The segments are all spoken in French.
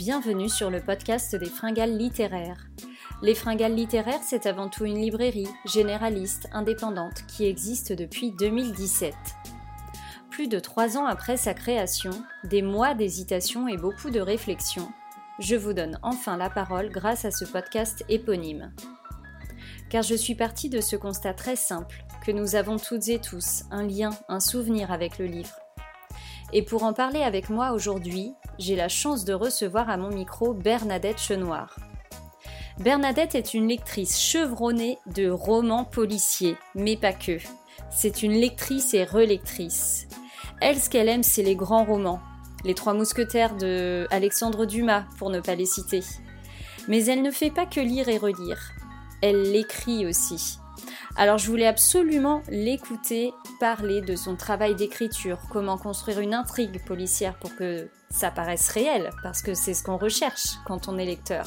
bienvenue sur le podcast des fringales littéraires. Les fringales littéraires, c'est avant tout une librairie généraliste, indépendante, qui existe depuis 2017. Plus de trois ans après sa création, des mois d'hésitation et beaucoup de réflexion, je vous donne enfin la parole grâce à ce podcast éponyme. Car je suis partie de ce constat très simple, que nous avons toutes et tous un lien, un souvenir avec le livre. Et pour en parler avec moi aujourd'hui, j'ai la chance de recevoir à mon micro Bernadette Chenoir. Bernadette est une lectrice chevronnée de romans policiers, mais pas que. C'est une lectrice et relectrice. Elle, ce qu'elle aime, c'est les grands romans. Les Trois Mousquetaires de Alexandre Dumas, pour ne pas les citer. Mais elle ne fait pas que lire et relire. Elle l'écrit aussi. Alors je voulais absolument l'écouter parler de son travail d'écriture, comment construire une intrigue policière pour que ça paraisse réel, parce que c'est ce qu'on recherche quand on est lecteur.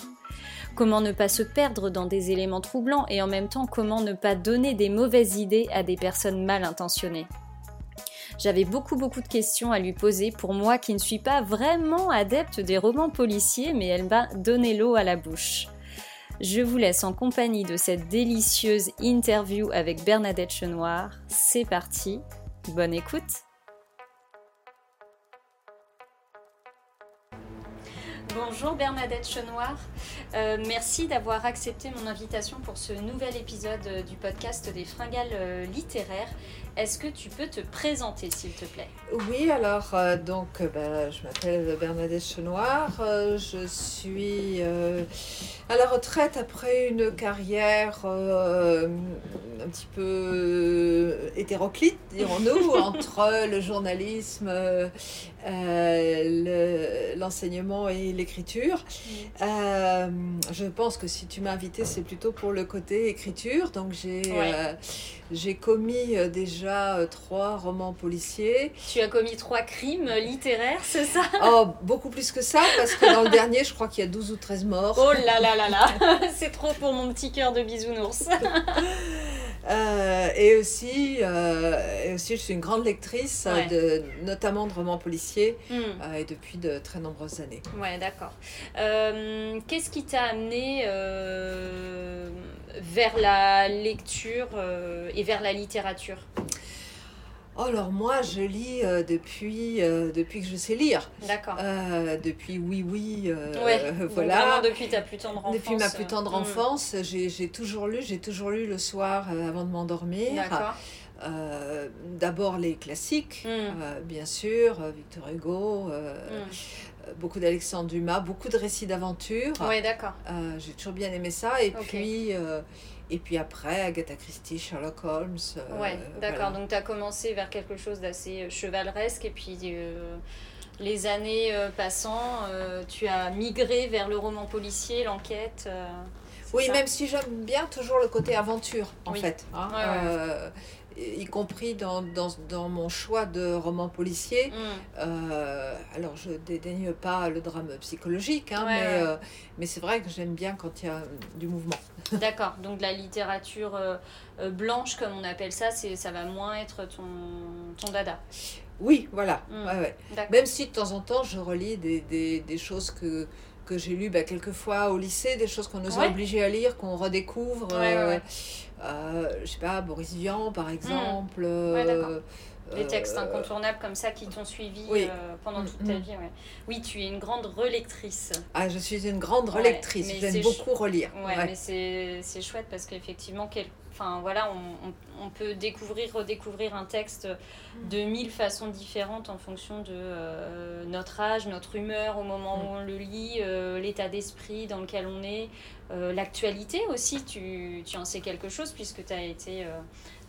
Comment ne pas se perdre dans des éléments troublants et en même temps comment ne pas donner des mauvaises idées à des personnes mal intentionnées? J'avais beaucoup beaucoup de questions à lui poser pour moi qui ne suis pas vraiment adepte des romans policiers, mais elle m'a donné l'eau à la bouche. Je vous laisse en compagnie de cette délicieuse interview avec Bernadette Chenoir. C'est parti, bonne écoute Bonjour Bernadette Chenoir, euh, merci d'avoir accepté mon invitation pour ce nouvel épisode euh, du podcast des fringales euh, littéraires. Est-ce que tu peux te présenter s'il te plaît? Oui, alors donc ben, je m'appelle Bernadette Chenoir, je suis à la retraite après une carrière un petit peu hétéroclite, dirons-nous, entre le journalisme, l'enseignement et l'écriture. Euh, je pense que si tu m'as invité, c'est plutôt pour le côté écriture. Donc j'ai euh, j'ai commis euh, déjà trois romans policiers. Tu as commis trois crimes littéraires, c'est ça? Oh, beaucoup plus que ça, parce que dans le dernier, je crois qu'il y a 12 ou 13 morts. Oh là là là là C'est trop pour mon petit cœur de bisounours Euh, et, aussi, euh, et aussi, je suis une grande lectrice, de, notamment de romans policiers, hmm. euh, et depuis de très nombreuses années. Ouais, d'accord. Qu'est-ce qui t'a amené vers la lecture et vers la littérature? Oh, alors moi, je lis euh, depuis, euh, depuis que je sais lire. D'accord. Euh, depuis oui, oui. voilà. Vraiment depuis ta plus tendre enfance. Depuis ma plus tendre mm. enfance, j'ai toujours lu. J'ai toujours lu le soir avant de m'endormir. D'accord. D'abord les classiques, mm. bien sûr, Victor Hugo. Mm. Beaucoup d'Alexandre Dumas, beaucoup de récits d'aventure. Oui, d'accord. j'ai toujours bien aimé ça. Et puis, et puis après, Agatha Christie, Sherlock Holmes. Euh, ouais, d'accord. Donc tu as commencé vers quelque chose d'assez euh, chevaleresque et puis euh, les années passant, tu as migré vers le roman policier, l'enquête. oui, même si j'aime bien toujours le côté aventure, en fait. Hein. Y compris dans, dans, dans, mon choix de roman policier. Mm. alors, je dédaigne pas le drame psychologique, hein, mais, mais c'est vrai que j'aime bien quand il y a du mouvement. D'accord, donc la littérature euh, euh, blanche, comme on appelle ça, ça va moins être ton, ton dada. Oui, voilà. Hmm. Même si de temps en temps, je relis des, des, des choses que, que j'ai lues bah, quelquefois au lycée, des choses qu'on nous a obligés à lire, qu'on redécouvre. Euh, je sais pas, Boris Vian, par hmm. exemple. Des textes incontournables comme ça qui t'ont suivi euh, pendant toute ta mm-hmm. vie. Oui, tu es une grande relectrice. Ah, je suis une grande relectrice. J'aime beaucoup relire. Ouais, mais c'est chouette parce qu'effectivement, quel... enfin, voilà, on, on, peut découvrir, redécouvrir un texte de mille façons différentes en fonction de euh, notre âge, notre humeur au moment où mm. on le lit, euh, l'état d'esprit dans lequel on est, l'actualité aussi. Tu, tu en sais quelque chose puisque tu as été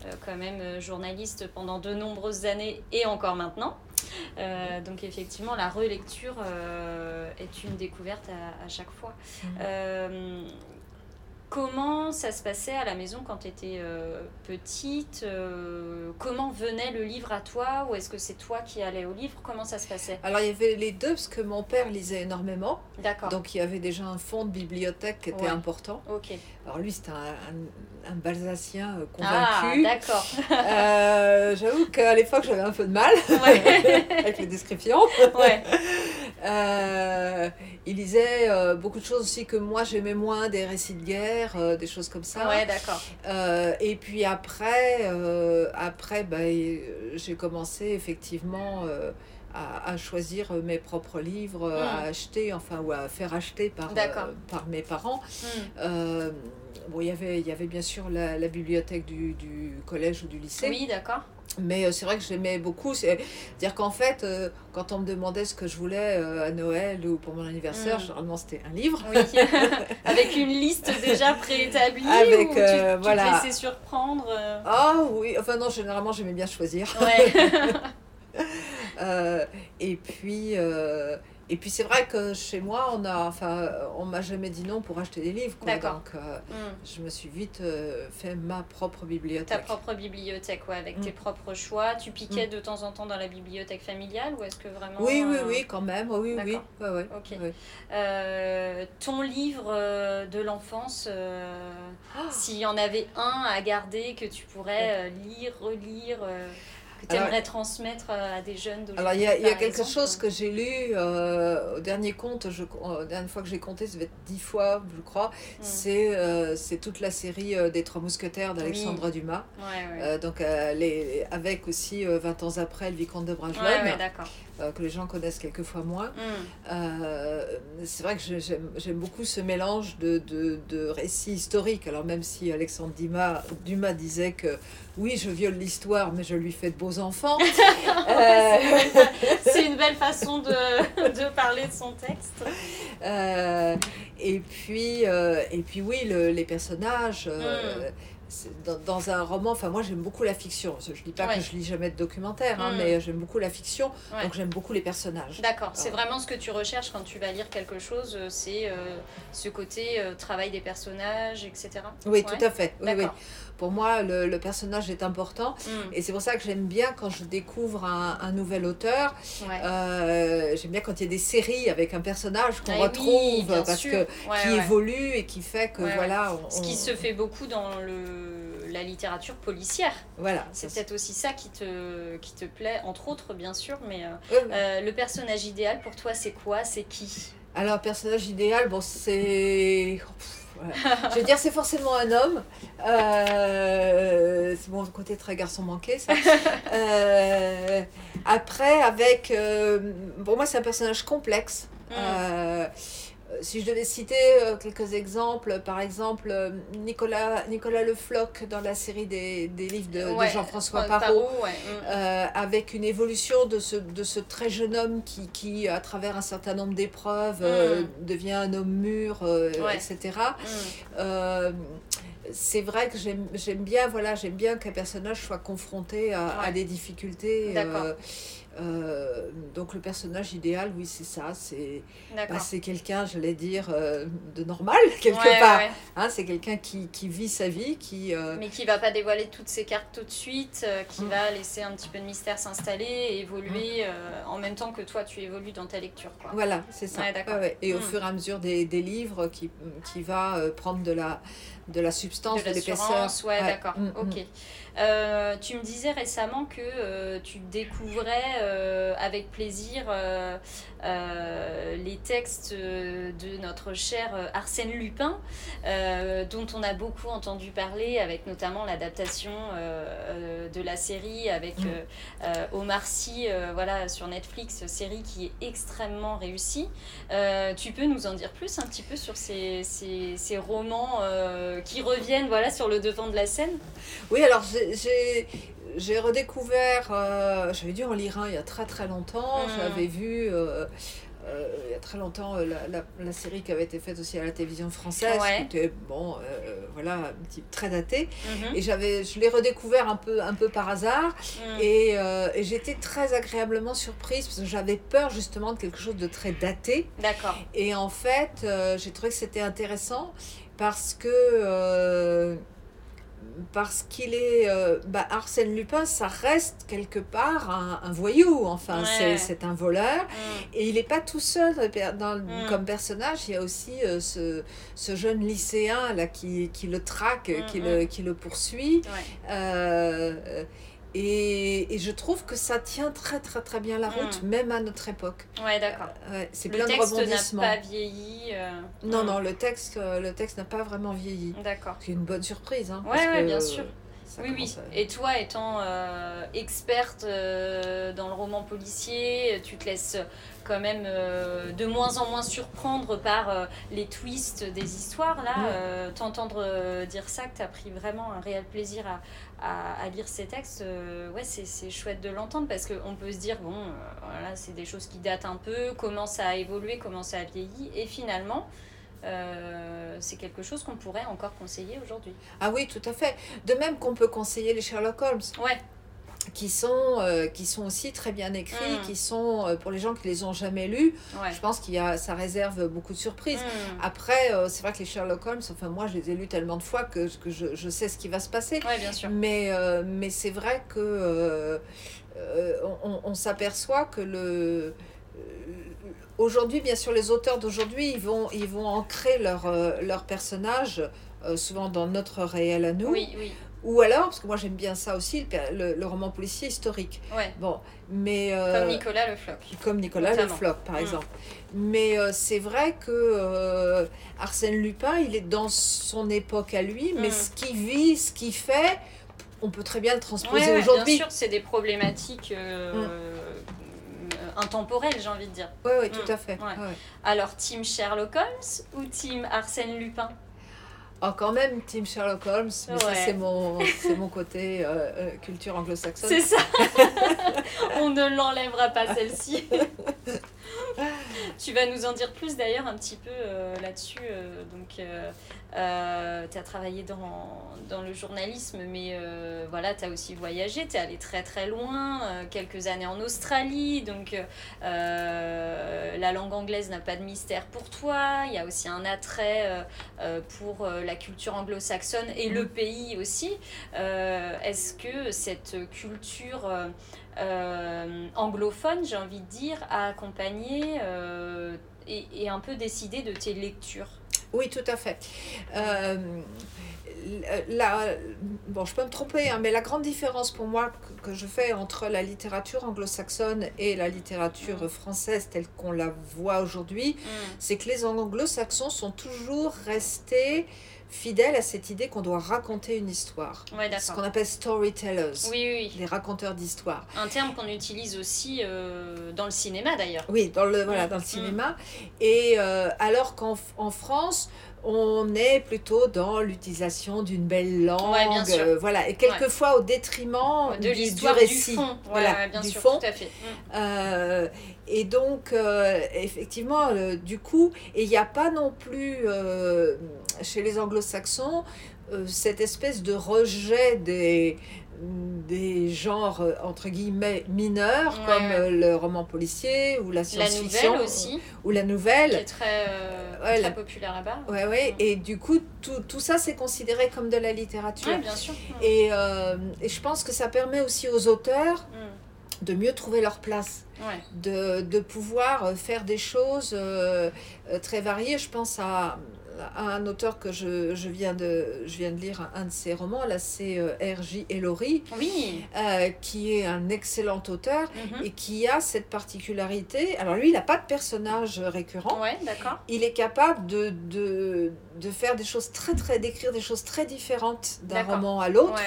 euh, quand même euh, journaliste pendant de nombreuses années et encore maintenant. Euh, donc effectivement, la relecture est une découverte à, chaque fois. Comment ça se passait à la maison quand tu étais euh, petite euh, Comment venait le livre à toi Ou est-ce que c'est toi qui allais au livre Comment ça se passait? Alors il y avait les deux parce que mon père lisait énormément. D'accord. Donc il y avait déjà un fonds de bibliothèque qui était important. Ok. Alors lui c'était un, un, Balsacien euh, ah, convaincu. Ah d'accord. J'avoue qu'à l'époque j'avais un peu de mal avec les descriptions. Ouais. il lisait beaucoup de choses aussi que moi j'aimais moins, des récits de guerre, des choses comme ça. Ouais, d'accord. et puis après, après bah, j'ai commencé effectivement à, choisir euh, mes propres livres euh, à hmm. acheter, enfin, ou à faire acheter par, euh, par mes parents. Hmm. bon, y il y avait bien sûr la, la bibliothèque du, du, collège ou du lycée. Oui, d'accord. Mais c'est vrai que j'aimais beaucoup. C'est-à-dire qu'en fait, quand on me demandait ce que je voulais à Noël ou pour mon anniversaire, hmm. généralement c'était un livre. Oui. Avec une liste déjà préétablie Avec, ou tu, voilà. te laissais surprendre Ah oui, enfin non, généralement j'aimais bien choisir. Ouais. Euh, et puis, euh, et puis c'est vrai que chez moi, on a, enfin, on m'a jamais dit non pour acheter des livres. Quoi. Donc, euh, hmm. je me suis vite fait ma propre bibliothèque. Ta propre bibliothèque, ouais, avec tes hmm. propres choix. Tu piquais hmm. de temps en temps dans la bibliothèque familiale ou est-ce que vraiment Oui, oui, oui, quand même. Oui, oui. Ouais, ouais, ok. ton livre de l'enfance, ah s'il y en avait un à garder que tu pourrais lire, relire tu aimerais transmettre euh, à des jeunes Alors, il y a, y a quelque chose que j'ai lu euh, au dernier compte, je, euh, la dernière fois que j'ai compté, ça va être dix fois, je crois. Mm. C'est c'est toute la série des Trois Mousquetaires d'Alexandre Dumas. donc, les, avec aussi 20 ans après, le Vicomte de Bragelonne. Ouais. Euh, que les gens connaissent quelquefois moins. Mm. Euh, c'est vrai que j'aime beaucoup ce mélange de, de, de, récits historiques. Alors même si Alexandre Dumas, Dumas disait que oui, je viole l'histoire, mais je lui fais de beaux enfants. Euh, c'est une, belle façon de, de, parler de son texte. et, puis, et puis oui, le, les personnages. Mm dans, un roman, enfin moi j'aime beaucoup la fiction. Je dis pas que je lis jamais de documentaire, hein, mm. mais j'aime beaucoup la fiction, donc j'aime beaucoup les personnages. D'accord, c'est vraiment ce que tu recherches quand tu vas lire quelque chose, euh, c'est euh, ce côté euh, travail des personnages, etc. Oui, tout à fait. Oui, oui. Pour moi, le, personnage est important, mm. et c'est pour ça que j'aime bien quand je découvre un, nouvel auteur. j'aime bien quand il y a des séries avec un personnage qu'on ah retrouve parce que qui évolue et qui fait que voilà. ce qui se fait beaucoup dans le la littérature policière. Voilà. C'est peut-être aussi ça qui te, qui te plaît, entre autres, bien sûr, mais euh, euh, le personnage idéal pour toi, c'est quoi? C'est qui? Alors, personnage idéal, bon, c'est. Je veux dire, c'est forcément un homme. Euh, c'est mon côté très garçon manqué, ça. après, avec. pour moi, c'est un personnage complexe. Mm. Euh, si je devais citer euh, quelques exemples, par exemple euh, Nicolas, Nicolas Le Floch dans la série des, des livres de, Jean-François Parot, mm. avec une évolution de ce, de ce très jeune homme qui, qui à travers un certain nombre d'épreuves, mm. devient un homme mûr, etc. Mm. c'est vrai que j'aime bien, voilà, j'aime bien qu'un personnage soit confronté à, à des difficultés. Euh, donc le personnage idéal, oui, c'est ça. C'est bah, quelqu'un, j'allais dire, euh, de normal, quelque part. Hein, c'est quelqu'un qui, qui, vit sa vie, qui... Euh, Mais qui va pas dévoiler toutes ses cartes tout de suite, qui mm. va laisser un petit peu de mystère s'installer et évoluer mm. en même temps que toi, tu évolues dans ta lecture. Quoi. Voilà, c'est ça. et au mm. fur et à mesure des, des livres, qui, qui va prendre de la, de la substance, de, de l'épaisseur. Ouais, d'accord. ok. Euh, tu me disais récemment que euh, tu découvrais euh, avec plaisir les textes de notre cher Arsène Lupin, dont on a beaucoup entendu parler, avec notamment l'adaptation de la série avec mm. Omar Sy voilà, sur Netflix, série qui est extrêmement réussie. tu peux nous en dire plus un petit peu sur ces, ces, ces romans qui reviennent voilà, sur le devant de la scène? Oui, alors j'ai redécouvert, euh, j'avais dû en lire un il y a très très longtemps, mm. j'avais vu euh, euh, il y a très longtemps la, la, série qui avait été faite aussi à la télévision française, qui était bon, voilà, un petit, très daté. Mm-hmm. Et j'avais, je l'ai redécouvert un peu, un peu par hasard. Mm. Et, et j'étais très agréablement surprise parce que j'avais peur justement de quelque chose de très daté. D'accord. Et en fait, j'ai trouvé que c'était intéressant parce que parce qu'il est. Euh, bah, Arsène Lupin, ça reste quelque part un, voyou, enfin, c'est un voleur. Mm. Et il n'est pas tout seul dans, mm. comme personnage, il y a aussi euh, ce, ce, jeune lycéen là, qui, qui le traque, mm, qui, le, qui le poursuit. Euh, Et, et, je trouve que ça tient très très très bien la route, hmm. même à notre époque. Ouais, d'accord. Euh, c'est plein de rebondissements. Le texte n'a pas vieilli. Euh, non, hmm. non, le texte, euh, le texte n'a pas vraiment vieilli. D'accord. C'est une bonne surprise. Hein, ouais, ouais, bien sûr. Oui, oui. Et toi, étant experte dans le roman policier, tu te laisses quand même de moins en moins surprendre par les twists des histoires. Là, t'entendre dire ça, que tu as pris vraiment un réel plaisir à, à, lire ces textes, euh, ouais, c'est chouette de l'entendre parce qu'on peut se dire, bon, euh, voilà, c'est des choses qui datent un peu, comment ça a évolué, comment ça a vieilli, et finalement, euh, c'est quelque chose qu'on pourrait encore conseiller aujourd'hui. Ah oui, tout à fait. De même qu'on peut conseiller les Sherlock Holmes. Ouais qui sont, euh, qui sont aussi très bien écrits, mm. qui sont, euh, pour les gens qui les ont jamais lus, je pense qu'il y a, ça réserve beaucoup de surprises. Mm. Après, c'est vrai que les Sherlock Holmes, enfin moi je les ai lus tellement de fois que, que je, je sais ce qui va se passer. bien sûr. Mais, mais c'est vrai que on, on s'aperçoit que le... Aujourd'hui, bien sûr, les auteurs d'aujourd'hui, ils vont, ils vont ancrer leur, leur personnage souvent dans notre réel à nous. Oui, oui. Ou alors, parce que moi j'aime bien ça aussi, le, roman policier historique. Ouais. Bon, mais, euh, comme Nicolas Le Floch. Comme Nicolas Le Floch, par mm. exemple. Mais euh, c'est vrai que euh, Arsène Lupin, il est dans son époque à lui, mais mm. ce qu'il vit, ce qu'il fait, on peut très bien le transposer aujourd'hui. Bien sûr, c'est des problématiques. Mm. Intemporelles, j'ai envie de dire. Oui, oui, tout à fait. Alors, team Sherlock Holmes ou team Arsène Lupin? Oh, quand même, Team Sherlock Holmes, mais ça, c'est mon, mon côté euh, euh, culture anglo-saxonne. C'est ça. On ne l'enlèvera pas, celle-ci. tu vas nous en dire plus d'ailleurs un petit peu euh, là-dessus. donc, euh, tu as travaillé dans, dans, le journalisme, mais euh, voilà, tu as aussi voyagé, tu es allé très très loin, euh, quelques années en Australie, donc la langue anglaise n'a pas de mystère pour toi, il y a aussi un attrait pour la culture anglo-saxonne et le mm. pays aussi. Est-ce que cette culture... anglophone, j'ai envie de dire, a accompagné et, et, un peu décidé de tes lectures oui, tout à fait. Euh, bon, je peux me tromper, hein, mais la grande différence pour moi que, je fais entre la littérature anglo-saxonne et la littérature mm. française telle qu'on la voit aujourd'hui, mm. c'est que les anglo-saxons sont toujours restés fidèles à cette idée qu'on doit raconter une histoire. ce qu'on appelle storytellers. Oui, Les raconteurs d'histoire. Un terme qu'on utilise aussi euh, dans le cinéma d'ailleurs. Oui, dans le, voilà, dans le mm. cinéma. Et euh, alors qu'en en France, on est plutôt dans l'utilisation d'une belle langue, euh, voilà, et quelquefois au détriment de l'histoire du récit, du fond, voilà, bien du sûr, fond. Tout à fait. Euh, et donc, euh, effectivement, du coup, il n'y a pas non plus chez les anglo-saxons cette espèce de rejet des des genres euh, entre guillemets mineurs comme euh, le roman policier ou la science-fiction aussi. ou la nouvelle. Qui est très, euh, très populaire là-bas. Ouais, ouais. Et du coup tout, tout ça c'est considéré comme de la littérature. Bien sûr. Et, et, je pense que ça permet aussi aux auteurs mm. de mieux trouver leur place. De, de, pouvoir faire des choses très variées. Je pense à un auteur que je, je, viens de, je viens de lire un, de ses romans, là c'est euh, R.J. Ellory, oui. Euh, qui est un excellent auteur mhm. et qui a cette particularité. Alors lui, il n'a pas de personnage récurrent. Ouais. Il est capable de, de, de, faire des choses très, très, d'écrire des choses très différentes d'un roman à l'autre,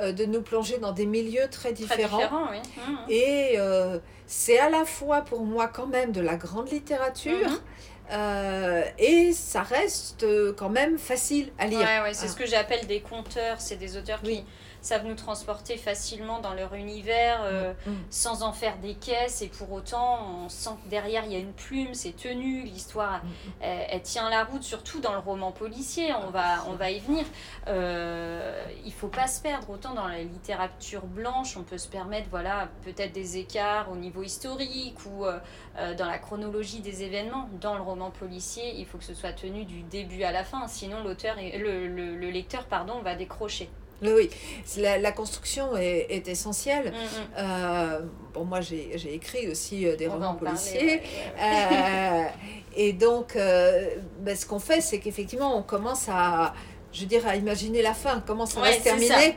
euh, de nous plonger dans des milieux très différents. Très différents oui. Mhm. Et c'est à la fois pour moi quand même de la grande littérature. Mhm. Euh, et ça reste quand même facile à lire. Ouais, ouais, c'est ce que j'appelle des conteurs, c'est des auteurs qui savent nous transporter facilement dans leur univers euh, mm, mm. sans en faire des caisses et pour autant on sent que derrière il y a une plume, c'est tenu, l'histoire mm, elle, tient la route, surtout dans le roman policier, on va, on va y venir. Euh, il faut pas se perdre, autant dans la littérature blanche on peut se permettre voilà peut-être des écarts au niveau historique ou euh, euh, dans la chronologie des événements. Dans le roman policier il faut que ce soit tenu du début à la fin, sinon l'auteur le, le, le lecteur pardon, va décrocher. Oui, la, la construction est, est essentielle. Mm, mm. Euh, bon, moi, j'ai écrit aussi euh, des romans policiers. Euh, et donc, ben, ce qu'on fait, c'est qu'effectivement, on commence à, je à imaginer la fin, comment ça va se terminer?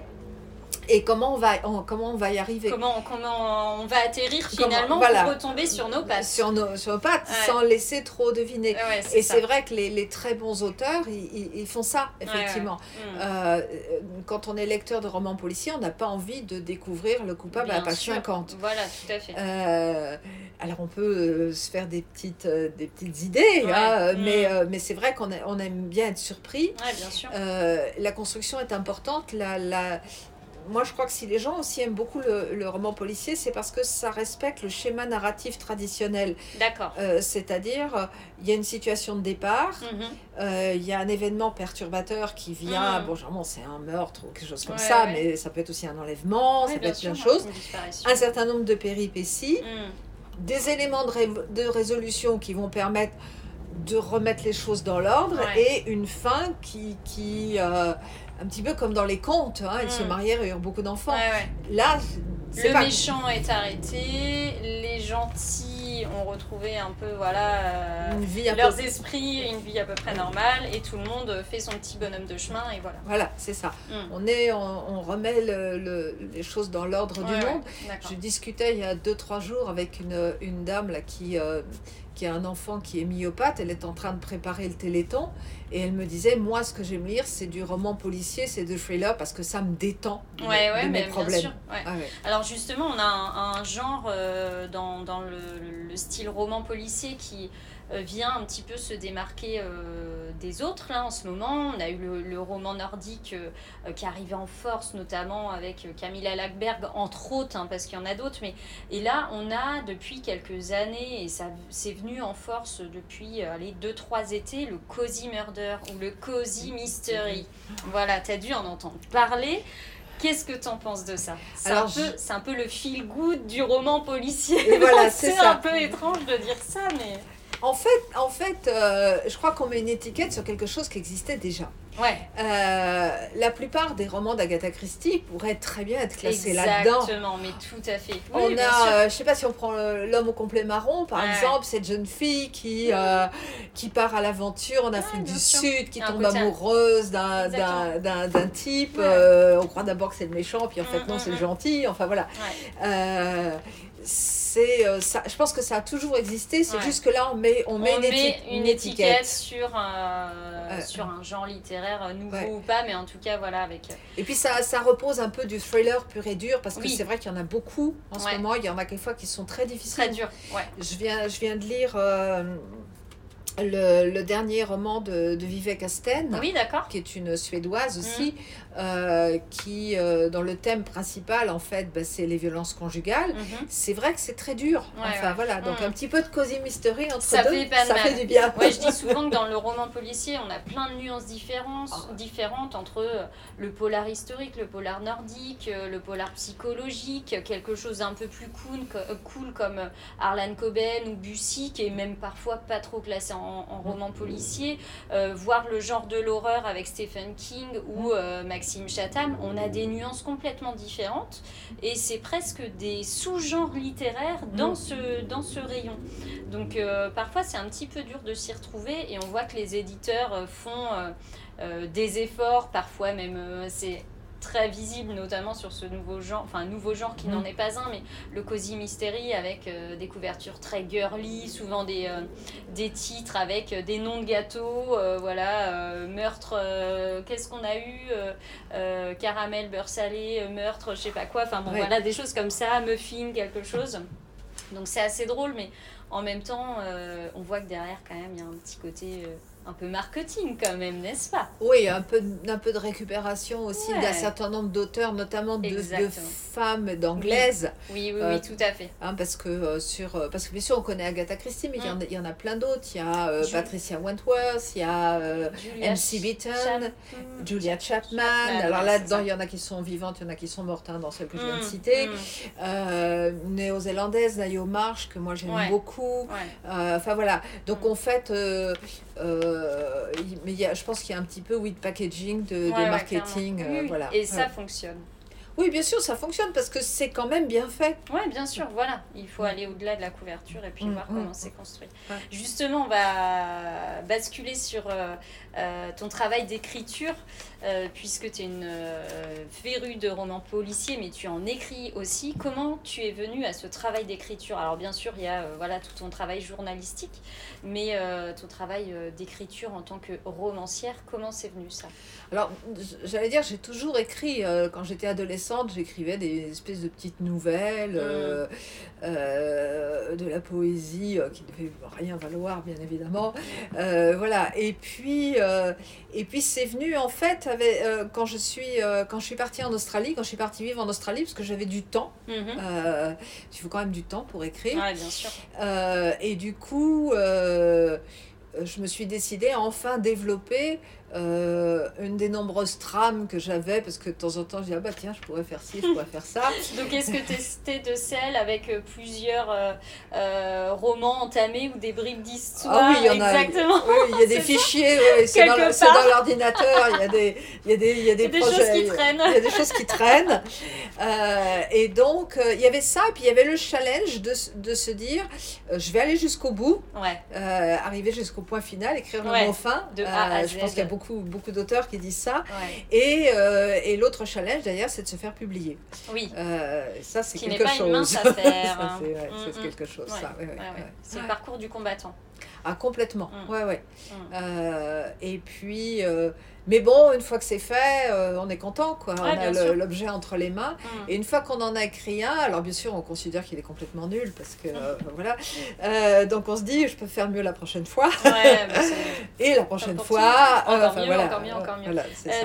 Et comment on va, comment on va y arriver comment, comment on va atterrir finalement pour retomber sur nos pattes Sur nos, sur nos pattes, sans laisser trop deviner. et c'est vrai que les, les, très bons auteurs, ils, ils font ça, effectivement. Mm. Euh, quand on est lecteur de romans policiers, on n'a pas envie de découvrir le coupable à la page 50. Voilà, tout à fait. Euh, alors on peut euh, se faire des petites, des petites idées, hein, mm. mais, mais c'est vrai qu'on on aime bien être surpris. bien sûr. la construction est importante. La, la, moi, je crois que si les gens aussi aiment beaucoup le, roman policier, c'est parce que ça respecte le schéma narratif traditionnel. D'accord. Euh, c'est-à-dire, euh, il y a une situation de départ, mhm. euh, il y a un événement perturbateur qui vient, mhm. bon, généralement, c'est un meurtre ou quelque chose comme ça, mais ça peut être aussi un enlèvement, ça peut être plein de choses. Un certain nombre de péripéties, mhm. des éléments de, de, résolution qui vont permettre de remettre les choses dans l'ordre et une fin qui. qui un petit peu comme dans les contes, hein, ils se hmm. marièrent et eurent beaucoup d'enfants. Là, le méchant est arrêté, les gentils ont retrouvé un peu voilà une vie leurs esprits, une vie à peu près normale, et tout le monde fait son petit bonhomme de chemin et voilà. Voilà, c'est ça. Hmm. On est, on, remet le, les choses dans l'ordre du monde. Je discutais il y a deux trois jours avec une, une dame là qui euh, qui a un enfant qui est myopathe, elle est en train de préparer le téléthon. Et elle me disait moi ce que j'aime lire c'est du roman policier, c'est de thriller parce que ça me détend de, ouais, ouais, mes problèmes. Bien sûr, ah Alors justement on a un, genre euh, dans, dans le, le, style roman policier qui vient un petit peu se démarquer euh, des autres là en ce moment. On a eu le, roman nordique euh, qui arrivait en force, notamment avec Camilla Lackberg, entre autres, hein, parce qu'il y en a d'autres. Mais et là, on a depuis quelques années et ça c'est venu en force depuis les deux trois étés le cozy murder ou le cozy mystery. Voilà, tu as dû en entendre parler. Qu'est-ce que tu en penses de ça? C'est un, peu, un peu le feel good du roman policier. Voilà, c'est un peu étrange de dire ça, mais. En fait, en fait euh, je crois qu'on met une étiquette sur quelque chose qui existait déjà. Ouais. Euh, la plupart des romans d'Agatha Christie pourraient très bien être classés là-dedans. Exactement, mais tout à fait. on a, euh, je sais pas si on prend L'homme au complet marron, par exemple, cette jeune fille qui, qui part à l'aventure en Afrique du Sud, qui tombe amoureuse d'un type. on croit d'abord que c'est le méchant, puis en fait, mm, non, mm, c'est le mm. gentil. Enfin, voilà c'est euh, ça je pense que ça a toujours existé c'est juste que là on met on, met, une, étiquette. sur un, sur un genre littéraire euh, nouveau ou pas mais en tout cas voilà avec euh, et puis ça, ça repose un peu du thriller pur et dur parce que c'est vrai qu'il y en a beaucoup en ce moment il y en a quelquefois qui sont très difficiles. Très dur je viens je viens de lire le, le, dernier roman de, de Vivek Asten, oui, qui est une suédoise aussi, mm. Euh, qui, euh, dans le thème principal, en fait, bah, c'est les violences conjugales. Mhm. C'est vrai que c'est très dur. enfin, voilà. Donc, mm. un petit peu de cozy mystery entre ça deux, fait ça fait du bien. Ouais, je dis souvent que dans le roman policier, on a plein de nuances différentes, ah. différentes entre euh, le polar historique, le polar nordique, le polar psychologique, quelque chose un peu plus cool, cool comme Arlan Coben ou Bussy, qui est même parfois pas trop classé en, roman policier, voir le genre de l'horreur avec Stephen King ou Max Maxime Chatham, on a des nuances complètement différentes et c'est presque des sous-genres littéraires dans, mm. ce, dans ce rayon. Donc euh, parfois c'est un petit peu dur de s'y retrouver et on voit que les éditeurs euh, font euh, des efforts, parfois même c'est très visible, notamment sur ce nouveau genre, enfin nouveau genre qui n'en mm. est pas un, mais le cozy mystery avec euh, des couvertures très girly, souvent des, euh, des titres avec euh, des noms de gâteaux, voilà, meurtre, qu'est-ce qu'on a eu, caramel, beurre salé, meurtre, je sais pas quoi, enfin bon, voilà, des choses comme ça, muffin, quelque chose. Donc c'est assez drôle, mais en même temps, on voit que derrière, quand même, il y a un petit côté un peu marketing quand même, n'est-ce pas? Oui, un peu, un peu de récupération aussi d'un certain nombre d'auteurs, notamment de, de, femmes d'anglaises. Oui, oui, oui, euh, tout à fait. Hein, parce, que, euh, sur, euh, parce que bien sûr, on connaît Agatha Christie, mais il y, y, en a plein d'autres. Il y a Patricia Wentworth, il y a MC Beaton, Julia Chapman. Alors là-dedans, il y en a qui sont vivantes, il y en a qui sont mortes hein, dans celles que je viens de mm, citer. Mm. Néo-zélandaise, Nayo Marsh, que moi j'aime beaucoup. Enfin voilà. Donc mm. en fait, mais y a, je pense qu'il y a un petit peu oui, de packaging, de, marketing. Euh, voilà. Et ça fonctionne. Oui, bien sûr, ça fonctionne parce que c'est quand même bien fait. Oui, bien sûr, voilà. Il faut aller au-delà de la couverture et puis mm, voir mm. comment c'est construit. Justement, on va basculer sur euh, euh, ton travail d'écriture, euh, puisque tu es une férue de romans policiers, mais tu en écris aussi. Comment tu es venue à ce travail d'écriture? Alors, bien sûr, il y a voilà, tout ton travail journalistique, mais ton travail d'écriture en tant que romancière, comment c'est venu ça? Alors, j'allais dire, j'ai toujours écrit, quand j'étais adolescente, j'écrivais des espèces de petites nouvelles, mm. de la poésie qui ne devait rien valoir, bien évidemment. voilà, et puis euh, et puis c'est venu en fait avec, euh, quand, je suis, euh, quand je suis partie en Australie, quand je suis partie vivre en Australie, parce que j'avais du temps. Mhm. il faut quand même du temps pour écrire. bien sûr. et du coup, je me suis décidée à enfin développer euh, une des nombreuses trames que j'avais, parce que de temps en temps, je dis, ah bah tiens, je pourrais faire ci, je pourrais faire ça. Donc, est-ce que tu es de celle avec euh, plusieurs euh, romans entamés ou des bribes d'histoire? Ah oui, il y en a. Exactement. Oui, il y a des fichiers, c'est dans, dans l'ordinateur, il y a des, il y a des, il y a des, des projets. Choses qui traînent. Il y a des choses qui traînent. et donc, il y avait ça, et puis il y avait le challenge de, de se dire, je vais aller jusqu'au bout, ouais. arriver jusqu'au point final, écrire le mot fin. De A à Z. Je pense qu'il y a beaucoup beaucoup, beaucoup d'auteurs qui disent ça. Et, euh, et l'autre challenge, d'ailleurs, c'est de se faire publier. Oui. Euh, ça, c'est quelque chose. Quelque chose, ça. c'est le parcours du combattant. Ah, complètement. Mm. Ouais, ouais. Mm. Euh, et puis, mais bon, une fois que c'est fait, euh, on est content, quoi. on a l'objet entre les mains. Mm. Et une fois qu'on en a écrit un, alors bien sûr, on considère qu'il est complètement nul, parce que, voilà. donc on se dit, je peux faire mieux la prochaine fois. et la prochaine fois... Encore, mieux, encore mieux, encore mieux,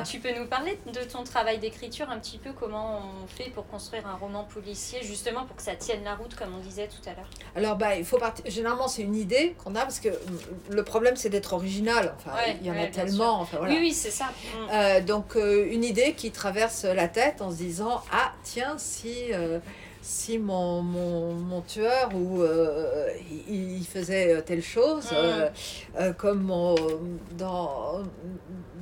tu peux nous parler de ton travail d'écriture, un petit peu comment on fait pour construire un roman policier, justement pour que ça tienne la route, comme on disait tout à l'heure? Alors, bah, il faut partir... Généralement, c'est une idée qu'on a, parce que le problème, c'est d'être original. Enfin, il y en a tellement. Enfin, voilà. Oui, oui, c'est ça. Mm. Euh, donc, euh, une idée qui traverse la tête en se disant Ah, tiens, si. Euh, si mon, mon, mon, tueur ou il, faisait telle chose, mm. comme dans,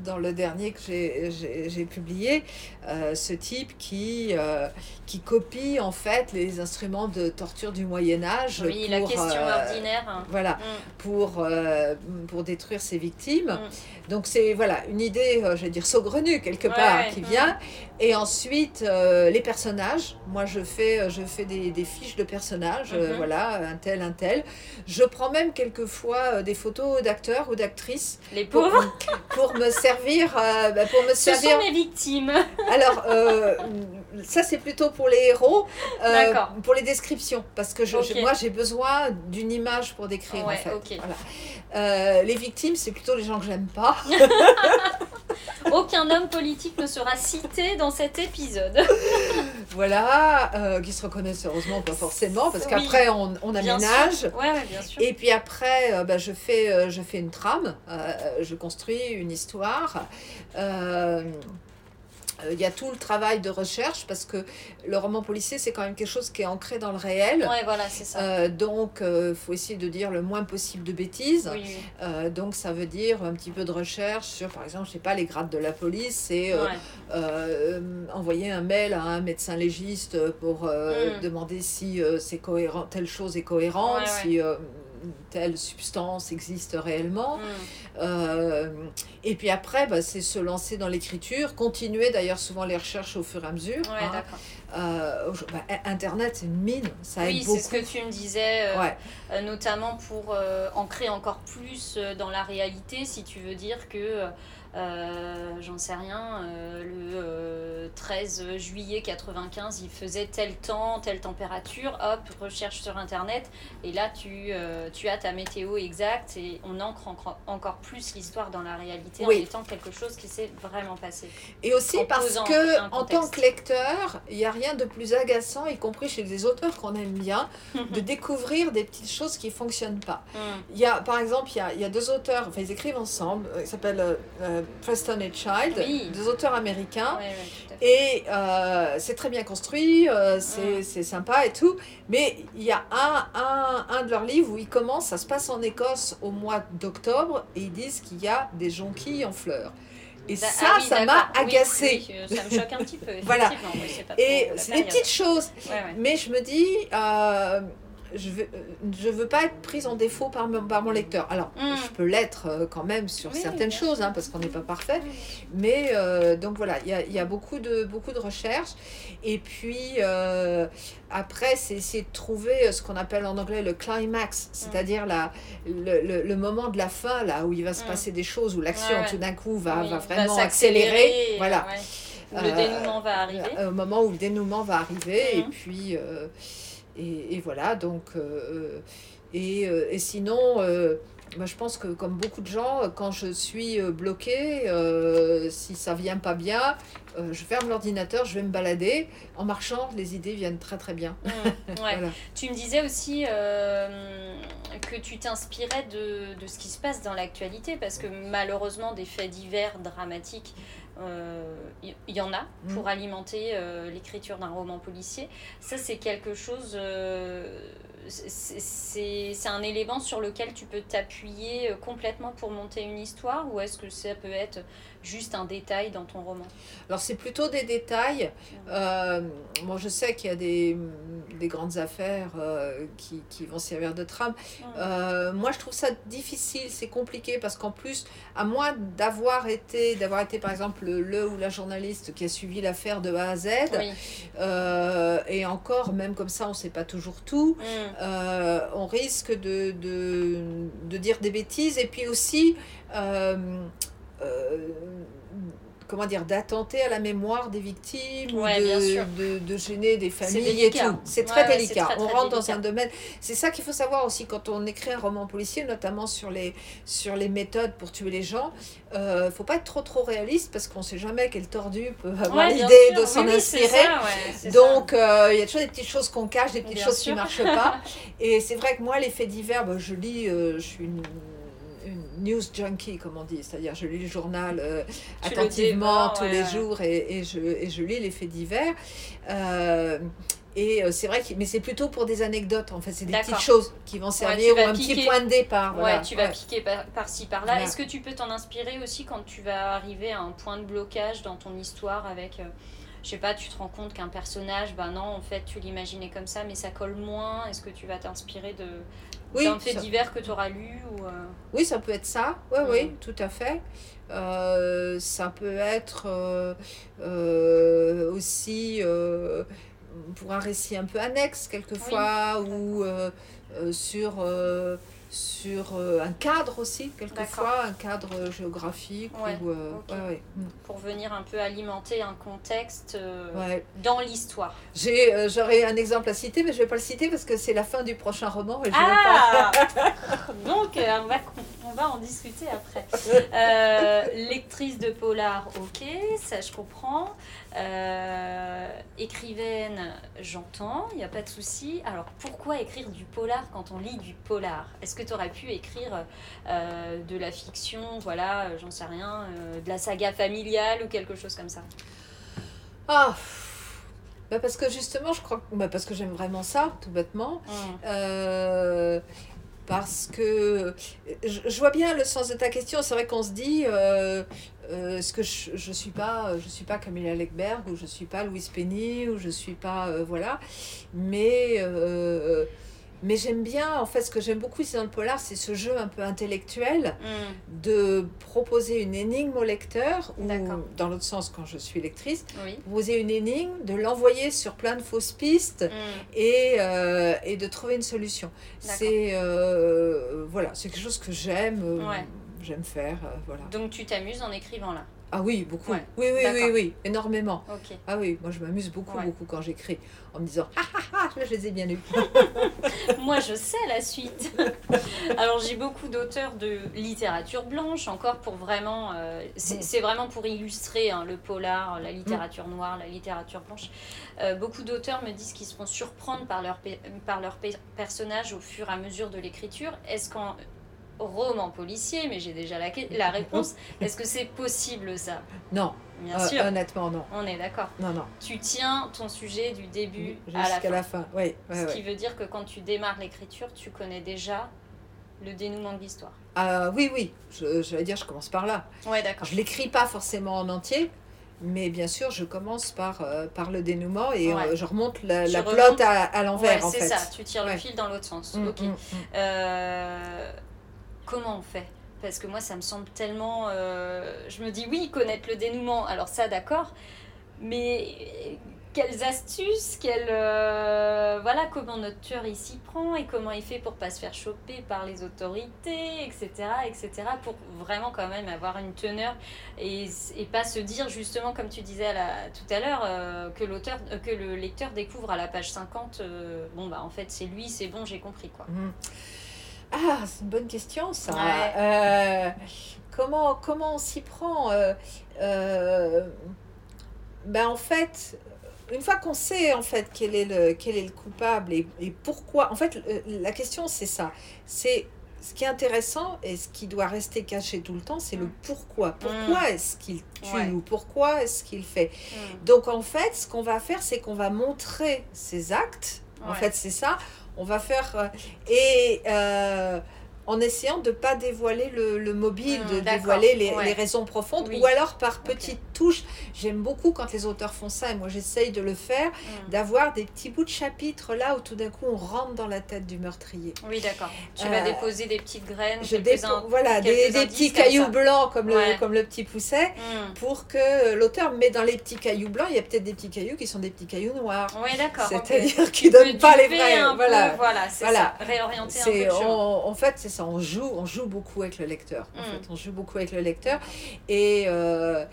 dans le dernier que j'ai publié, euh, ce type qui, euh, qui copie en fait les instruments de torture du Moyen Âge. Oui, pour, la question euh, ordinaire. Voilà, mm. pour, pour détruire ses victimes. Mm. Donc c'est voilà une idée, je vais dire saugrenue quelque part, qui vient. Et ensuite, les personnages. Moi, je fais, je fais des, des fiches de personnages, mm-hmm. voilà, un tel, un tel. Je prends même quelquefois des photos d'acteurs ou d'actrices. Les pauvres pour, pour me servir servir, euh, bah, pour me servir. Ce sont mes victimes. Alors, euh, ça c'est plutôt pour les héros, euh, pour les descriptions, parce que je, moi j'ai besoin d'une image pour décrire en fait. Voilà. les victimes, c'est plutôt les gens que j'aime pas. Aucun homme politique ne sera cité dans cet épisode. voilà, qui se reconnaissent heureusement pas forcément, parce qu'après on, on aménage. Ouais, bien sûr. Et puis après, bah, je, fais, je fais une trame, je construis une histoire euh, il y a tout le travail de recherche parce que le roman policier, c'est quand même quelque chose qui est ancré dans le réel. Ouais, voilà, c'est ça. Euh, donc, il euh, faut essayer de dire le moins possible de bêtises. donc, ça veut dire un petit peu de recherche sur, par exemple, je sais pas, les grades de la police. C'est envoyer un mail à un médecin légiste pour mm. demander si c'est cohérent, telle chose est cohérente, si telle substance existe réellement. Mm. Euh, et puis après, bah, c'est se lancer dans l'écriture, continuer d'ailleurs souvent les recherches au fur et à mesure. Hein. Euh, bah, Internet, c'est une mine, ça oui, c'est ce que tu me disais, euh, notamment pour ancrer encore plus dans la réalité, si tu veux dire que j'en sais rien, le 13 euh, juillet 95, il faisait tel temps, telle température, hop, recherche sur Internet, et là tu, tu as ta météo exacte, et on ancre encore, plus l'histoire dans la réalité en étant quelque chose qui s'est vraiment passé. Et aussi parce que en tant que lecteur, il n'y a rien de plus agaçant, y compris chez des auteurs qu'on aime bien, de découvrir des petites choses qui ne fonctionnent pas. Mm. Il y a, par exemple, il y a, il y a deux auteurs, enfin ils écrivent ensemble, ils s'appellent... Preston et Child, deux auteurs américains. Et euh, c'est très bien construit, euh, mm. c'est sympa et tout. Mais il y a un, un, un, de leurs livres où ils commencent, ça se passe en Écosse au mois d'octobre, et ils disent qu'il y a des jonquilles en fleurs. Et bah, ça, ah ça m'a agacé. Oui, ça me choque un petit peu. voilà. Et c'est des petites choses. Mais je me dis, euh, je veux, je veux pas être prise en défaut par mon, par mon lecteur. Alors, mm. je peux l'être euh, quand même sur certaines choses, hein, parce qu'on n'est pas parfait. Mais euh, donc voilà, il y a, y a, beaucoup, de, beaucoup de recherches. Et puis, euh, après, c'est essayer de trouver ce qu'on appelle en anglais le climax, c'est-à-dire la, le, le, moment de la fin, là où il va se mm. passer des choses, où l'action tout d'un coup va, va vraiment accélérer. Voilà. Où le dénouement va arriver. Au moment où le dénouement va arriver. Et puis. Et, voilà, donc. Euh, euh, et, euh, et, sinon. Moi, je pense que comme beaucoup de gens, quand je suis bloquée, si ça vient pas bien, je ferme l'ordinateur, je vais me balader. En marchant, les idées viennent très très bien. Mmh, ouais. Tu me disais aussi que tu t'inspirais de, de, ce qui se passe dans l'actualité, parce que malheureusement, des faits divers dramatiques il euh, y, en a mm. pour alimenter euh, l'écriture d'un roman policier. Ça, c'est quelque chose, euh, c'est un élément sur lequel tu peux t'appuyer complètement pour monter une histoire ou est-ce que ça peut être juste un détail dans ton roman Alors c'est plutôt des détails. Euh, moi je sais qu'il y a des, des grandes affaires euh, qui, qui, vont servir de trame. Euh, moi je trouve ça difficile, c'est compliqué parce qu'en plus, à moins d'avoir été, d'avoir été par exemple le, ou la journaliste qui a suivi l'affaire de A à Z, et encore même comme ça on ne sait pas toujours tout, mm. on risque de, de, de, dire des bêtises et puis aussi... Euh, comment dire, d'attenter à la mémoire des victimes, ou de, de, gêner des familles et tout. C'est très délicat. on rentre dans un domaine. C'est ça qu'il faut savoir aussi quand on écrit un roman policier, notamment sur les, sur les méthodes pour tuer les gens. Il euh, ne faut pas être trop trop réaliste parce qu'on ne sait jamais quel tordu peut avoir l'idée de s'en inspirer. Donc euh, il y a toujours des petites choses qu'on cache, des petites choses qui ne marchent pas. et c'est vrai que moi, les faits divers, bah, je lis, je suis une news junkie, comme on dit. C'est-à-dire, je lis le journal euh, attentivement tous les jours et, et, je, et je lis les faits divers. Euh, et euh, c'est vrai que, mais c'est plutôt pour des anecdotes, en fait, c'est des petites choses qui vont servir ou un petit point de départ. Ouais, tu vas piquer par-ci, par-là. Est-ce que tu peux t'en inspirer aussi quand tu vas arriver à un point de blocage dans ton histoire avec je sais pas, tu te rends compte qu'un personnage, ben non, en fait, tu l'imaginais comme ça, mais ça colle moins. Est-ce que tu vas t'inspirer de, oui, d'un fait divers que tu auras lu ou, euh, Oui, ça peut être ça. Oui, oui, mm. tout à fait. Euh, ça peut être euh, aussi pour un récit un peu annexe, quelquefois, ou sur sur euh, un cadre aussi, quelquefois, un cadre géographique. Ou, euh, mm. Pour venir un peu alimenter un contexte euh, dans l'histoire. J'aurais un exemple à citer, mais je ne vais pas le citer parce que c'est la fin du prochain roman. Et je ah Donc, on va, on va en discuter après. lectrice de polar, ok, ça je comprends. écrivaine, j'entends, il n'y a pas de souci. Alors, pourquoi écrire du polar quand on lit du polar? Est-ce que tu aurais pu écrire euh, de la fiction, voilà, euh, j'en sais rien, euh, de la saga familiale ou quelque chose comme ça? Ah bah parce que justement, je crois bah parce que j'aime vraiment ça, tout bêtement. Mmh. Parce que je, vois bien le sens de ta question. C'est vrai qu'on se dit, est-ce que je, je suis pas, je suis pas Camilla Leckberg ou je suis pas Louise Penny ou je suis pas, voilà. Mais mais j'aime bien, en fait, ce que j'aime beaucoup ici dans le polar, c'est ce jeu un peu intellectuel mm. de proposer une énigme au lecteur, ou dans l'autre sens, quand je suis lectrice, proposer une énigme, de l'envoyer sur plein de fausses pistes mm. et, euh, et de trouver une solution. C'est euh, voilà, c'est quelque chose que j'aime, euh, j'aime faire. voilà. Donc tu t'amuses en écrivant là? Ah oui, beaucoup. Oui, oui, oui, oui, énormément. Ah oui, moi je m'amuse beaucoup, beaucoup quand j'écris en me disant ah ah ah, je les ai bien lus. moi je sais la suite. Alors j'ai beaucoup d'auteurs de littérature blanche, encore pour vraiment. Euh, c'est vraiment pour illustrer hein, le polar, la littérature mm. noire, la littérature blanche. Euh, beaucoup d'auteurs me disent qu'ils se font surprendre par leur, par leur personnage au fur et à mesure de l'écriture. Est-ce qu'en roman policier, mais j'ai déjà la, la réponse. Est-ce que c'est possible ça? Non. Bien euh, sûr. Honnêtement, non. On est d'accord. Non, non. Tu tiens ton sujet du début à la fin. la fin. Oui, Ce qui veut dire que quand tu démarres l'écriture, tu connais déjà le dénouement de l'histoire. Ah oui, oui, je, vais dire, je commence par là. Ouais, d'accord. Je l'écris pas forcément en entier, mais bien sûr, je commence par, euh, par le dénouement et euh, je remonte la, la plot à, à l'envers, en fait. C'est ça, tu tires le fil dans l'autre sens. Mm. Mm, mm. Euh, comment on fait? Parce que moi, ça me semble tellement... je me dis, oui, connaître le dénouement, alors ça, d'accord, mais quelles astuces, quelles, euh, voilà, comment notre tueur s'y prend et comment il fait pour pas se faire choper par les autorités, etc., etc., pour vraiment quand même avoir une teneur et, pas se dire justement, comme tu disais tout à l'heure, euh, que l'auteur, euh, que le lecteur découvre à la page 50, bon bah en fait c'est lui, c'est bon, j'ai compris quoi. Mhm. Ah, c'est une bonne question ça. comment, comment on s'y prend ben en fait, une fois qu'on sait en fait quel est le, quel est le coupable et, et pourquoi, en fait, la question c'est ça. C'est ce qui est intéressant et ce qui doit rester caché tout le temps, c'est le mm. pourquoi. Pourquoi mm. est-ce qu'il tue ou pourquoi est-ce qu'il fait? Mm. Donc en fait, ce qu'on va faire, c'est qu'on va montrer ses actes. En fait, c'est ça. On va faire. Euh, et. Euh, en essayant de ne pas dévoiler le, mobile, de hmm, dévoiler les, raisons profondes, ou alors par petites touches. J'aime beaucoup quand les auteurs font ça, et moi j'essaye de le faire, hmm. d'avoir des petits bouts de chapitres là où tout d'un coup on rentre dans la tête du meurtrier. Oui, d'accord. Tu vas euh, déposer des petites graines, je voilà, des, petits cailloux blancs comme, le, comme le petit pousset, hmm. pour que l'auteur met dans les petits cailloux blancs, il y a peut-être des petits cailloux qui sont des petits cailloux noirs. Oui, d'accord. C'est-à-dire qu'ils ne donnent pas les vrais. Voilà, voilà c'est ça. Réorienter un peu. en fait, c'est ça, on joue, on joue beaucoup avec le lecteur. En mm. fait, on joue beaucoup avec le lecteur. Et, euh,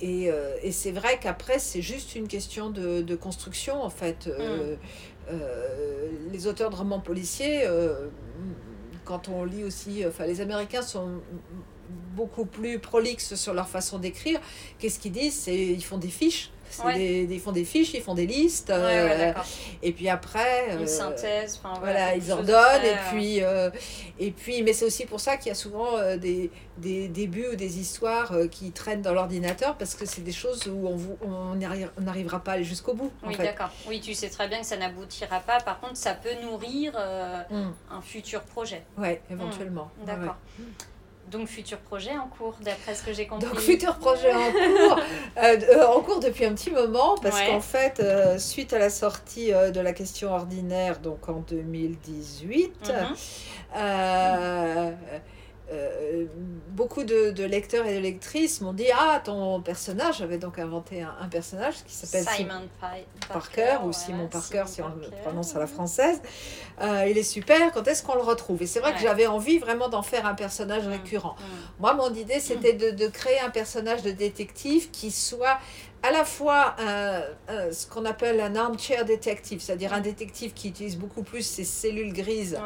et, euh, et c'est vrai qu'après, c'est juste une question de, de, construction, en fait. Euh, mm. les auteurs de romans policiers, quand on lit aussi, enfin, les Américains sont beaucoup plus prolixes sur leur façon d'écrire. Qu'est-ce qu'ils disent? C'est ils font des fiches ils font des fiches, ils font des listes. Euh, et puis après. Une euh, synthèse. Voilà, ils ordonnent. Et puis, euh, et puis, mais c'est aussi pour ça qu'il y a souvent des, des débuts ou des histoires qui traînent dans l'ordinateur parce que c'est des choses où on n'arrivera pas à aller jusqu'au bout. Oui, d'accord. Oui, tu sais très bien que ça n'aboutira pas. Par contre, ça peut nourrir mm. un futur projet. Oui, éventuellement. Mm. D'accord. Donc, futur projet en cours, d'après ce que j'ai compris. Donc, futur projet en cours, euh, euh, en cours depuis un petit moment, parce qu'en fait, euh, suite à la sortie de la question ordinaire, donc en 2018, euh, beaucoup de, lecteurs et de lectrices m'ont dit Ah, ton personnage, j'avais donc inventé un, personnage qui s'appelle Simon Parker, ou Simon Parker, si on le prononce à la française. Euh, il est super, quand est-ce qu'on le retrouve? Et c'est vrai que j'avais envie vraiment d'en faire un personnage mm, récurrent. Mm. Moi, mon idée, c'était de, de, créer un personnage de détective qui soit à la fois ce qu'on appelle un armchair detective, c'est-à-dire un détective qui utilise beaucoup plus ses cellules grises,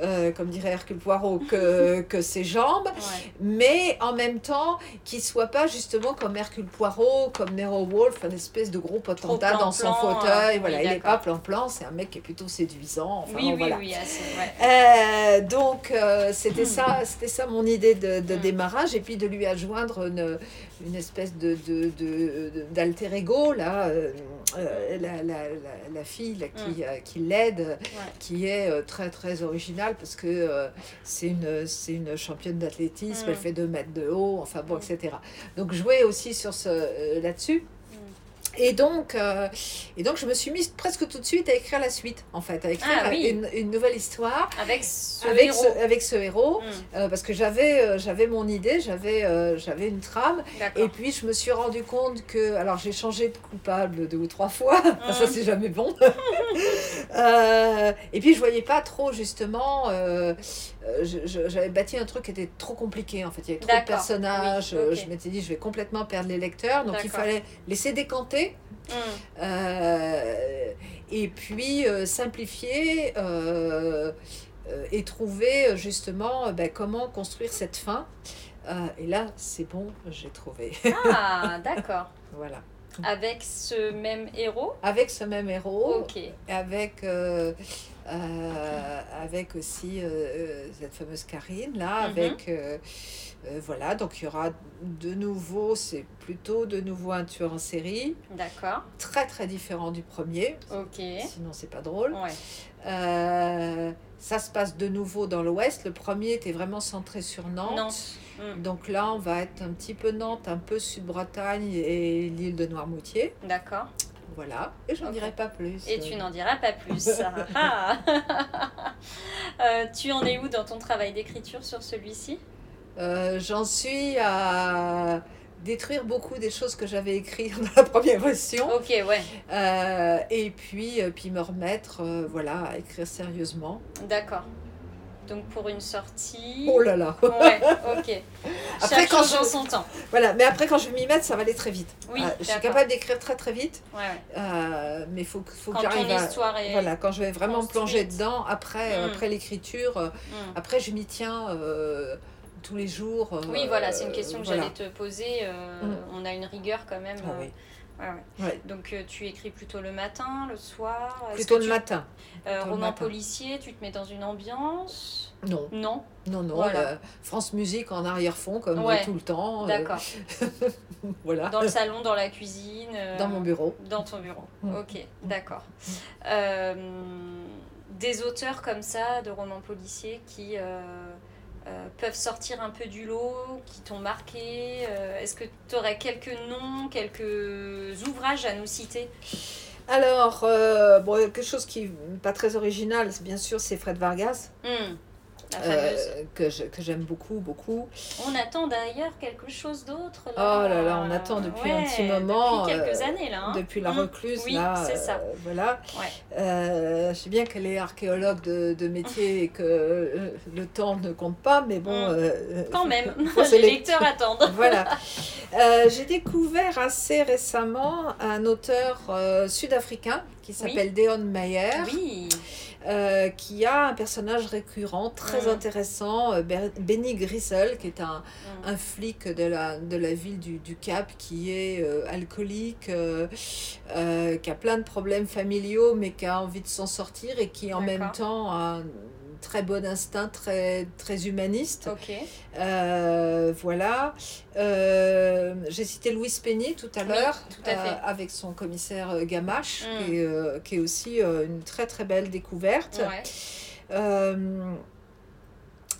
euh, comme dirait Hercule Poirot, que, que ses jambes, mais en même temps qui soit pas justement comme Hercule Poirot, comme Nero Wolf, une espèce de gros potentat dans son fauteuil. voilà, il n'est pas plan-plan, c'est un mec qui est plutôt séduisant. Enfin, oui, oui, oui, euh, donc euh, c'était ça, c'était ça mon idée de, de, hmm. démarrage, et puis de lui adjoindre une, une espèce de, de, de alter ego, là, euh, euh, la, la, la, fille qui, mm. euh, qui l'aide, qui est très très originale parce que c'est une, c'est une championne d'athlétisme, elle mm. fait 2 mètres de haut, enfin bon, mm. etc. Donc jouer aussi sur ce là-dessus. Et donc, euh, et donc, je me suis mise presque tout de suite à écrire la suite, en fait, à écrire ah une, une, nouvelle histoire. Avec ce avec héros. Ce, avec ce héros, hmm. euh, parce que j'avais euh, j'avais mon idée, j'avais j'avais une trame. Et puis, je me suis rendu compte que. Alors, j'ai changé de coupable deux ou trois fois. ça, hmm. c'est jamais bon. et puis, je voyais pas trop, justement. J'avais bâti un truc qui était trop compliqué, en fait. Il y avait trop de personnages. Je m'étais dit, je vais complètement perdre les lecteurs. Donc, il fallait laisser décanter Mm. Euh, et puis euh, simplifier euh, et trouver justement ben, comment construire cette fin. et là, c'est bon, j'ai trouvé. Ah, d'accord. voilà. Avec ce même héros? Avec ce même héros. Ok. Avec avec aussi cette fameuse Karine, là, mhm. avec... voilà, donc il y aura de nouveau, c'est plutôt de nouveau un tueur en série. D'accord. Très très différent du premier. Ok. Sinon c'est pas drôle. Ouais. Ça se passe de nouveau dans l'ouest. Le premier était vraiment centré sur Nantes. Mm. Donc là, on va être un petit peu Nantes, un peu Sud-Bretagne et l'île de Noirmoutier. D'accord. Voilà, et je n'en dirai pas plus. Et tu n'en diras pas plus. Ah. euh, tu en es où dans ton travail d'écriture sur celui-ci? Euh, J'en suis à détruire beaucoup des choses que j'avais écrites dans la première version. Ok, ouais. Euh, et puis, euh, puis me remettre voilà, à écrire sérieusement. D'accord. Donc pour une sortie. Oh là là. Ouais, ok. Après quand je son temps. Voilà, mais après quand je vais m'y mettre, ça va aller très vite. Oui. je suis capable d'écrire très très vite. Ouais. mais il faut, faut que j'arrive à. Est voilà, quand je vais vraiment plonger dedans, après, hmm. après l'écriture, hmm. après je m'y tiens tous les jours. oui, voilà, c'est une question que j'allais te poser. Euh, mm. On a une rigueur quand même. Ah euh, Ouais, Donc euh, tu écris plutôt le matin, le soir Plutôt le matin. roman policier, tu te mets dans une ambiance Non. Non Non, non. France Musique en arrière-fond, comme tout le temps. D'accord. voilà. Dans le salon, dans la cuisine Dans mon bureau. Dans ton bureau. Mm. Ok, d'accord. Des auteurs comme ça, de romans policiers, qui euh, peuvent sortir un peu du lot, qui t'ont marqué euh, Est-ce que tu aurais quelques noms, quelques ouvrages à nous citer? Alors, euh, bon, quelque chose qui n'est pas très original, bien sûr, c'est Fred Vargas. Hmm. Euh, que, j'aime beaucoup, beaucoup. On attend d'ailleurs quelque chose d'autre. Oh là là, on attend depuis un petit moment. Depuis quelques euh, années là. Hein. Depuis la mmh. recluse oui, là. c'est ça. Euh, voilà. je sais bien qu'elle est archéologue de, métier et que le temps ne compte pas, mais bon. Mmh. Quand même, les lecteurs attendent. voilà. J'ai découvert assez récemment un auteur sud-africain qui s'appelle Deon Meyer. Oui. Euh, qui a un personnage récurrent très mm. intéressant, euh, Benny Grissel, qui est un, mm. un, flic de la, de la ville du, du Cap, qui est euh, alcoolique, qui a plein de problèmes familiaux, mais qui a envie de s'en sortir et qui en même temps a très bon instinct, très, très humaniste. Euh, voilà. Euh, j'ai cité Louise Peigny tout à l'heure, euh, avec son commissaire Gamache, mm. qui, est, qui, est, aussi une très très belle découverte.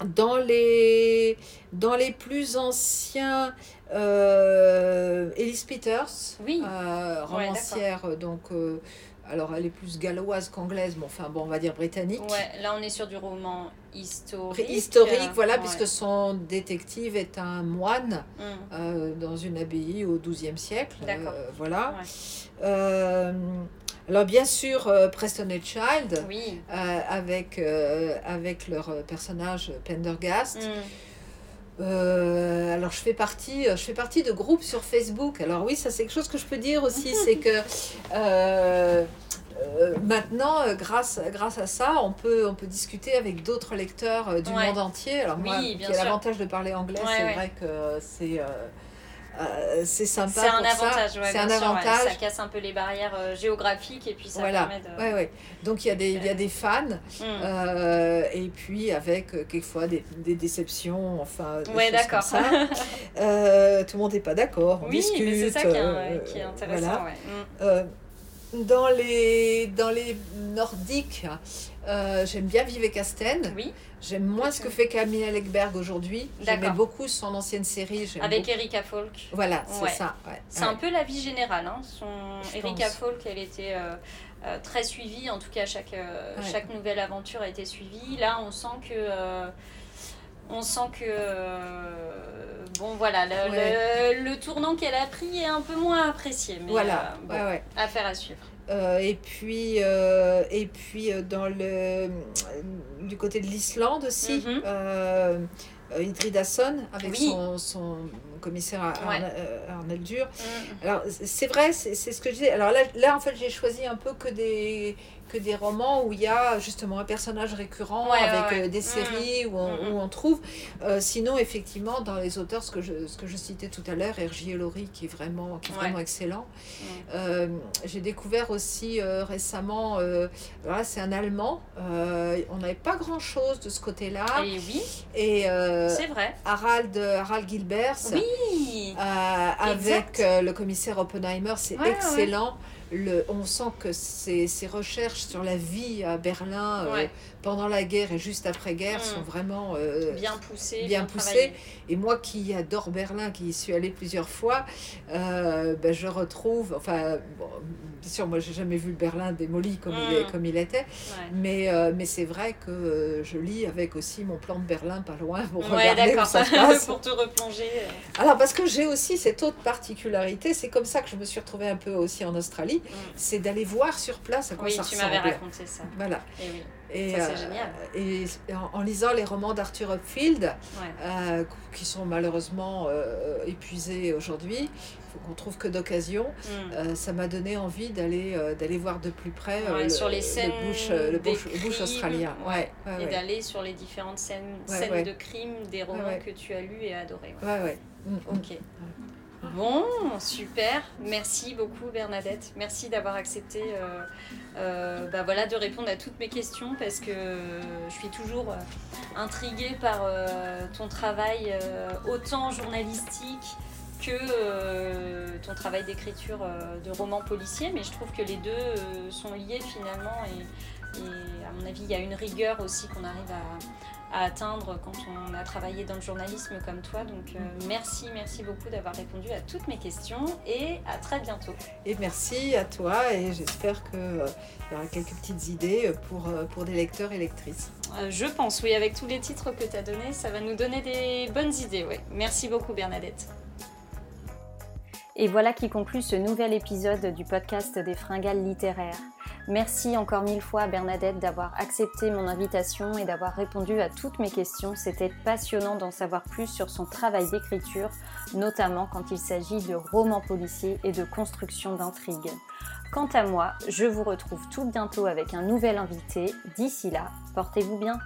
dans les, dans les plus anciens, Elise Peters, oui. romancière, donc alors elle est plus galloise qu'anglaise, mais enfin bon, on va dire britannique. Ouais, là on est sur du roman historique. Historique, voilà, puisque son détective est un moine mm. euh, dans une abbaye au XIIe siècle. D'accord. Euh, voilà. Euh, alors bien sûr, Preston et Child, oui. avec, avec leur personnage Pendergast. Mm. Alors je fais partie, je fais partie de groupes sur Facebook. Alors oui, ça c'est quelque chose que je peux dire aussi, c'est que euh, maintenant, euh, grâce, grâce à ça, on peut, on peut discuter avec d'autres lecteurs euh, du monde entier. Alors moi, qui ai l'avantage de parler anglais, c'est vrai que c'est... c'est sympa. C'est un avantage, c'est un avantage. Ça casse un peu les barrières géographiques et puis ça voilà. permet de. Ouais, ouais. Donc il y a des, il y a des fans mm. et puis avec quelquefois des, des déceptions, enfin. Ouais, d'accord. ça. tout le monde n'est pas d'accord. oui, discute. Mais c'est ça qui est, qui est intéressant. Voilà. Mm dans les, dans les nordiques, euh, j'aime bien Vive Casten. Oui. J'aime moins ce que fait Camille Legberg aujourd'hui. J'aimais beaucoup son ancienne série. Avec Erika Folk. Voilà, c'est ça. C'est un peu la vie générale. Hein. Son... Erika Folk, elle était euh, euh, très suivie. En tout cas, chaque, chaque nouvelle aventure a été suivie. Là, on sent que on sent que bon voilà le, le, tournant qu'elle a pris est un peu moins apprécié mais voilà. euh, affaire à suivre. Euh, et puis euh, et puis dans le du côté de l'Islande aussi mm avec son, son, commissaire Arnold Dur. Mm. Alors c'est vrai, c'est ce que je disais. Alors là, là en fait j'ai choisi un peu que des que des romans où il y a justement un personnage récurrent avec euh, des séries où, on, mm, mm. où, on, trouve. Euh, sinon, effectivement, dans les auteurs, ce que je, ce que je citais tout à l'heure, R.J. Laurie, qui est vraiment, qui est vraiment excellent. Euh, j'ai découvert aussi récemment, voilà, c'est un Allemand. on n'avait pas grand-chose de ce côté-là. Et oui. Et c'est vrai. Harald, Harald. Oui. avec le commissaire Oppenheimer, c'est excellent. Le, on sent que ces, ces, recherches sur la vie à Berlin pendant la guerre et juste après-guerre mm. sont vraiment euh, bien poussées. Bien, poussées. Et moi qui adore Berlin, qui y suis allée plusieurs fois, euh, ben, je retrouve, enfin, bien sûr, moi j'ai jamais vu le Berlin démoli comme, il, est, mm. comme il était, mais, euh, mais c'est vrai que je lis avec aussi mon plan de Berlin pas loin pour regarder où ça se passe. pour te replonger. Alors parce que j'ai aussi cette autre particularité, c'est comme ça que je me suis retrouvée un peu aussi en Australie, mm. c'est d'aller voir sur place à quoi ça ressemble. Oui, tu m'avais raconté ça. Voilà. Et oui. Et, ça, génial. et en, lisant les romans d'Arthur Upfield, euh, qui sont malheureusement euh, épuisés aujourd'hui, qu'on trouve que d'occasion, mm. euh, ça m'a donné envie d'aller d'aller voir de plus près le, sur les scènes le bush, australien. Ouais, et d'aller sur les différentes scènes, scènes de crime des romans que tu as lus et adorés. Ouais, ouais. Mm, mm. Bon, super. Merci beaucoup Bernadette. Merci d'avoir accepté euh, euh, bah voilà, de répondre à toutes mes questions parce que je suis toujours euh, intriguée par ton travail autant journalistique que ton travail d'écriture de romans policiers, mais je trouve que les deux sont liés finalement et, à mon avis il y a une rigueur aussi qu'on arrive à, à atteindre quand on a travaillé dans le journalisme comme toi. Donc euh, merci, merci beaucoup d'avoir répondu à toutes mes questions et à très bientôt. Et merci à toi et j'espère qu'il euh, y aura quelques petites idées pour, euh, pour des lecteurs et lectrices. je pense, oui, avec tous les titres que tu as donnés, ça va nous donner des bonnes idées. Ouais. Merci beaucoup Bernadette. Et voilà qui conclut ce nouvel épisode du podcast des fringales littéraires. Merci encore mille fois à Bernadette d'avoir accepté mon invitation et d'avoir répondu à toutes mes questions. C'était passionnant d'en savoir plus sur son travail d'écriture, notamment quand il s'agit de romans policiers et de construction d'intrigues. Quant à moi, je vous retrouve tout bientôt avec un nouvel invité. D'ici là, portez-vous bien.